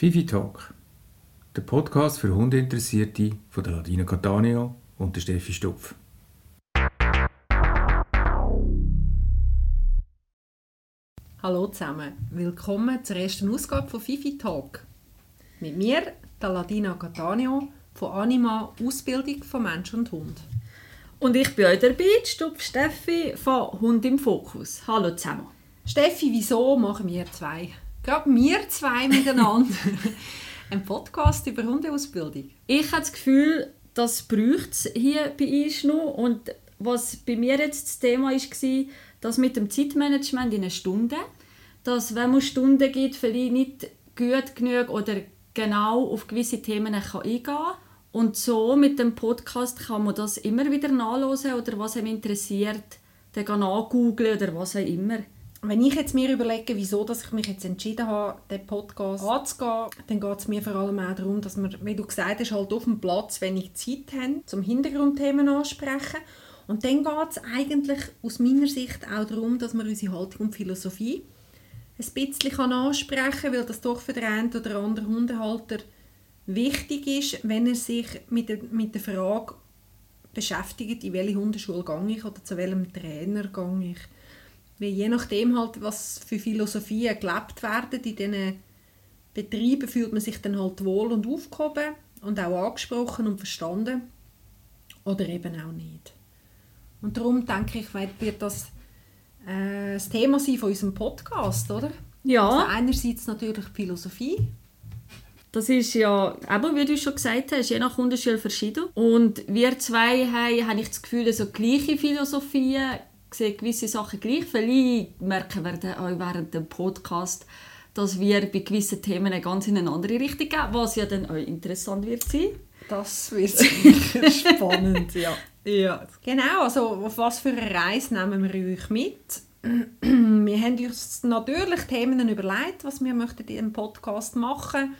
Fifi Talk, der Podcast für Hundeinteressierte von der Ladina Catania und der Steffi Stupf. Hallo zusammen, willkommen zur ersten Ausgabe von Fifi Talk. Mit mir, der Ladina Catania von Anima Ausbildung von Mensch und Hund. Und ich bin euch dabei, die Stupf Steffi von Hund im Fokus. Hallo zusammen. Steffi, wieso machen wir zwei, gerade wir zwei miteinander, einen Podcast über Hundeausbildung? Ich habe das Gefühl, das braucht es hier bei uns noch. Und was bei mir jetzt das Thema war, das mit dem Zeitmanagement in einer Stunde, dass wenn man Stunden gibt, vielleicht nicht gut genug oder genau auf gewisse Themen kann eingehen kann. Und so mit dem Podcast kann man das immer wieder nachlesen oder was einem interessiert, dann nachgoogeln oder was auch immer. Wenn ich jetzt mir überlege, wieso dass ich mich jetzt entschieden habe, den Podcast anzugehen, dann geht es mir vor allem auch darum, dass wir, wie du gesagt hast, halt auf dem Platz wenig Zeit haben, zum Hintergrundthemen ansprechen. Und dann geht es eigentlich aus meiner Sicht auch darum, dass wir unsere Haltung und Philosophie ein bisschen ansprechen kann, weil das doch für den einen oder anderen Hundehalter wichtig ist, wenn er sich mit der, mit der Frage beschäftigt, in welche Hundeschule gehe ich oder zu welchem Trainer gehe ich. Weil je nachdem halt, was für Philosophien gelebt werden in diesen Betrieben, fühlt man sich dann halt wohl und aufgehoben und auch angesprochen und verstanden oder eben auch nicht. Und darum denke ich, wird das äh, das Thema sein von unserem Podcast, oder? Ja. Also einerseits natürlich die Philosophie. Das ist ja, eben wie du schon gesagt hast, je nach Hundeschule verschieden. Und wir zwei haben, habe ich das Gefühl, so gleiche Philosophien, sehen gewisse Sachen gleich. Vielleicht merken wir auch während dem Podcast, dass wir bei gewissen Themen ganz in eine andere Richtung gehen, was ja dann auch interessant wird sein. Das wird sicher spannend, ja. ja. Genau, also auf was für eine Reise nehmen wir euch mit? wir haben uns natürlich Themen überlegt, was wir möchten in diesem Podcast machen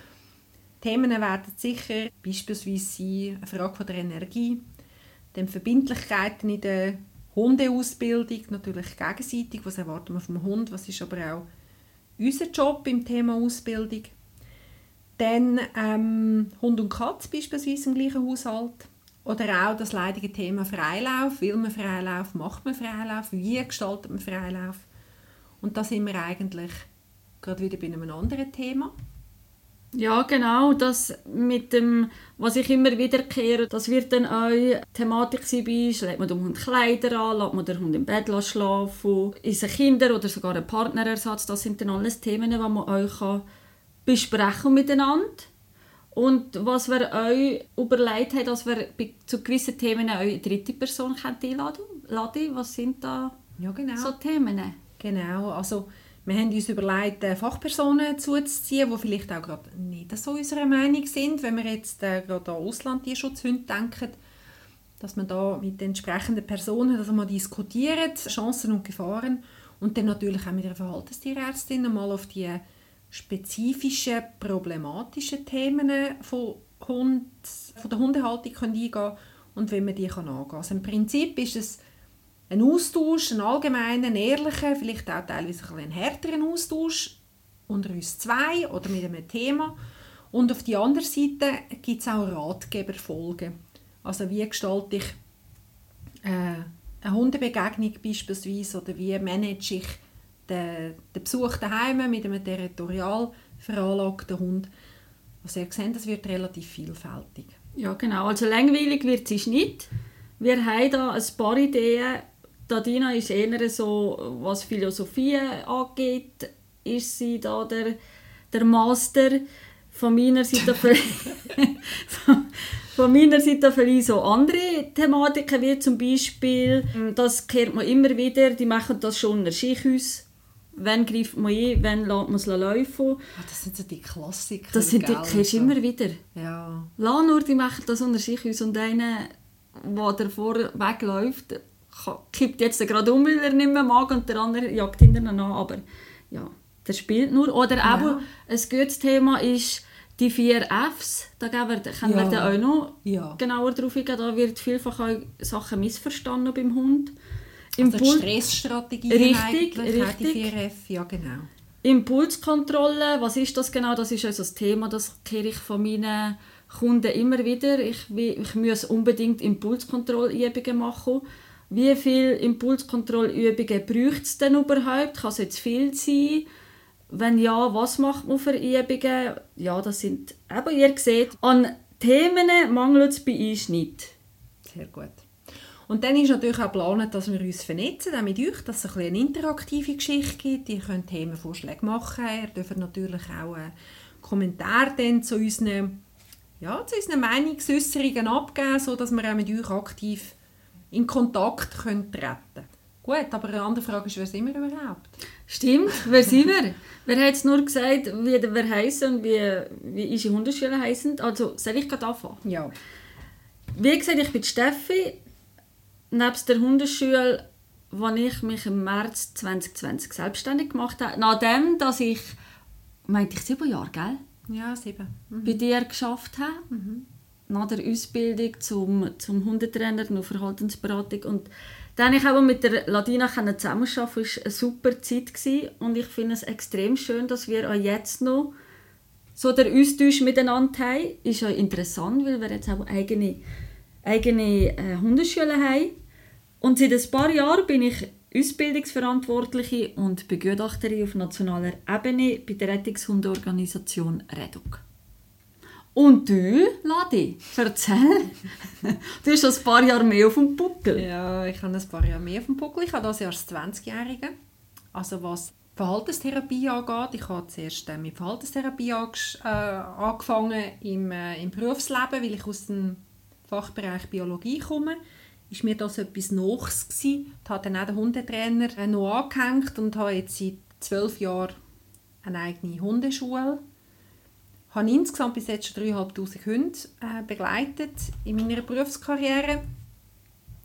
Themen werden sicher beispielsweise sein, eine Frage von der Energie, dann Verbindlichkeiten in der Hundeausbildung, natürlich gegenseitig, was erwarten wir vom Hund, was ist aber auch unser Job im Thema Ausbildung. Dann ähm, Hund und Katz beispielsweise im gleichen Haushalt. Oder auch das leidige Thema Freilauf. Will man Freilauf? Macht man Freilauf? Wie gestaltet man Freilauf? Und da sind wir eigentlich gerade wieder bei einem anderen Thema. Ja, genau. Das mit dem, was ich immer wiederkehre, das wird dann auch Thematik sein bei. Legt man dem Hund Kleider an, lässt man den Hund im Bett schlafen, ist ein Kinder- oder sogar ein Partnerersatz. Das sind dann alles Themen, die man euch besprechen miteinander. Und was wir euch überlegt haben, dass wir zu gewissen Themen eine dritte Person einladen können. Was sind da ja, genau. so Themen? Genau, also wir haben uns überlegt, äh, Fachpersonen zuzuziehen, die vielleicht auch gerade nicht so unserer Meinung sind. Wenn wir jetzt äh, gerade an Auslandtierschutzhunde denken, dass man da mit den entsprechenden Personen das mal diskutiert, Chancen und Gefahren. Und dann natürlich auch mit der Verhaltenstierärztin mal auf die spezifischen, problematischen Themen von, Hund, von der Hundehaltung eingehen können und wie man die angehen kann. Also im Prinzip ist es ein Austausch, ein allgemeiner, ehrlicher, vielleicht auch teilweise ein, ein härteren Austausch unter uns zwei oder mit einem Thema. Und auf der anderen Seite gibt es auch Ratgeberfolgen. Also wie gestalte ich äh, eine Hundebegegnung beispielsweise oder wie manage ich den, den Besuch daheim mit einem territorial veranlagten Hund. Also ihr seht, das wird relativ vielfältig. Ja genau, also langweilig wird es nicht. Wir haben da ein paar Ideen, Dina ist eher so, was Philosophie angeht, ist sie da der, der Master. Von meiner Seite von, von meiner Seite vielleicht so andere Thematiken, wie zum Beispiel, das kennt man immer wieder, die machen das schon in der Skihaus. Wann greift man ein, wann lässt man es laufen. Ah, das sind so die Klassiker. Das sind die kennst immer wieder. Ja. Lass nur, die machen das unter Skihaus und einer, der davor wegläuft, kippt jetzt gerade um, weil er nicht mehr mag und der andere jagt hinterher nach. Aber ja, der spielt nur. Oder ja. eben, ein gutes Thema ist die vier Fs. Da können wir, können ja. wir dann auch noch ja. genauer drauf eingehen. Da wird vielfach auch Sachen missverstanden beim Hund. Impuls also die Stressstrategie richtig, richtig. die vier F, ja genau. Impulskontrolle, was ist das genau? Das ist also das Thema, das kehre ich von meinen Kunden immer wieder. Ich, ich muss unbedingt Impulskontrollübungen machen. Wie viele Impulskontrollübungen braucht es denn überhaupt? Kann es jetzt viel sein? Wenn ja, was macht man für Übungen? Ja, das sind, eben ihr seht, an Themen mangelt es bei uns nicht. Sehr gut. Und dann ist natürlich auch geplant, dass wir uns vernetzen, auch mit euch, dass es ein eine interaktive Geschichte gibt. Ihr könnt Themenvorschläge machen. Ihr dürft natürlich auch einen Kommentar zu unseren, ja, zu unseren Meinungsäußerungen abgeben, sodass wir auch mit euch aktiv in Kontakt können treten können. Gut, aber eine andere Frage ist, wer sind wir überhaupt? Stimmt, wer sind wir? wer hat jetzt nur gesagt, wie wir heißen und wie, wie unsere Hundeschüler heißen? Also, soll ich gerade anfangen? Ja. Wie gesagt, ich bin Steffi. Nebst der Hundeschule, als ich mich im März 2020 selbstständig gemacht habe, nachdem, dass ich, meinte ich sieben Jahre, gell? Ja, sieben. Mhm. Bei dir geschafft habe. Mhm. Nach der Ausbildung zum, zum Hundetrainer und Verhaltensberatung. Und dann ich auch mit der Ladina zusammenarbeiten war eine super Zeit. Gewesen. Und ich finde es extrem schön, dass wir auch jetzt noch so der Austausch miteinander haben. Ist ja interessant, weil wir jetzt auch eigene, eigene äh, Hundeschule haben. Und seit ein paar Jahren bin ich Ausbildungsverantwortliche und Begutachterin auf nationaler Ebene bei der Rettungshundeorganisation REDUC. Und du, Ladi, erzähl. du hast ein paar Jahre mehr auf dem Buckel. Ja, ich habe ein paar Jahre mehr auf dem Buckel. Ich habe das Jahr als 20-Jährige. Also was Verhaltenstherapie angeht. Ich habe zuerst äh, mit Verhaltenstherapie äh, angefangen im, äh, im Berufsleben, weil ich aus dem Fachbereich Biologie komme ist mir das etwas Neues gewesen. Ich habe dann auch den Hundetrainer äh, noch angehängt und habe jetzt seit zwölf Jahren eine eigene Hundeschule. Habe insgesamt bis jetzt schon 3'500 Hunde äh, begleitet in meiner Berufskarriere.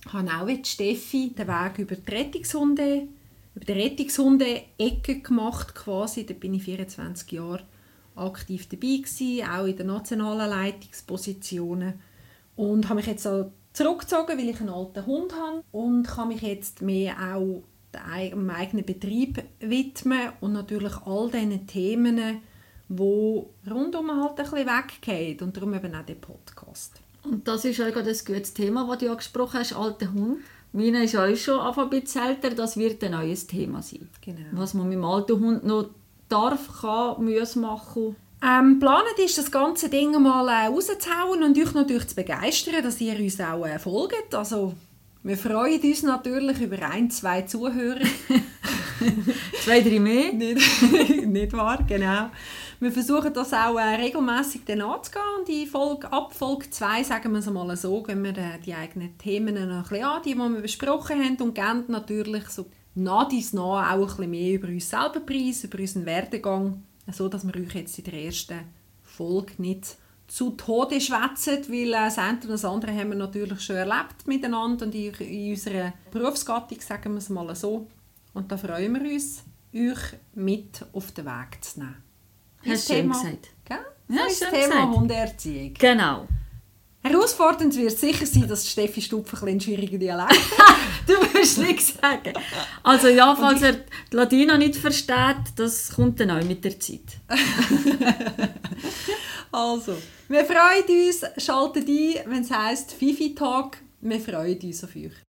Ich habe auch wie Steffi den Weg über die Rettungshunde, über die Rettungshunde-Ecke gemacht quasi. Da bin ich 24 Jahre aktiv dabei gewesen, auch in den nationalen Leitungspositionen und habe mich jetzt zurückgezogen, weil ich einen alten Hund habe und kann mich jetzt mehr auch dem eigenen Betrieb widmen und natürlich all diesen Themen, wo rundum halt ein bisschen weggehen und darum eben auch der Podcast. Und das ist auch gerade ein gutes Thema, das du angesprochen hast, alter Hund. Meine ist auch schon ein bisschen älter, das wird ein neues Thema sein. Genau. Was man mit dem alten Hund noch darf, kann, muss machen ähm, planet ist, das ganze Ding mal äh, rauszuhauen und euch natürlich zu begeistern, dass ihr uns auch äh, folgt. Also, wir freuen uns natürlich über ein, zwei Zuhörer. zwei, drei mehr. nicht, nicht wahr, genau. Wir versuchen das auch äh, regelmäßig anzugehen in Folge, ab Folge 2, sagen wir es mal so, gehen wir äh, die eigenen Themen noch ein an, die, die wir besprochen haben und geben natürlich so nach dies nach auch ein bisschen mehr über uns selber preis, über unseren Werdegang so dass wir euch jetzt in der ersten Folge nicht zu Tode schwätzen, weil äh, das eine und das andere haben wir natürlich schon erlebt miteinander und in, in unserer Berufsgattung, sagen wir es mal so. Und da freuen wir uns, euch mit auf den Weg zu nehmen. Hast schön gesagt. Gell? Ja, das Thema Hundeerziehung. Genau. Herausfordernd wird sicher sein, dass Steffi Stupf ein, schwieriger Dialekt Du musst nichts sagen. Also ja, falls er die Ladina nicht versteht, das kommt dann auch mit der Zeit. also, wir freuen uns, schaltet ein, wenn es heisst Fifi Talk. Wir freuen uns auf euch.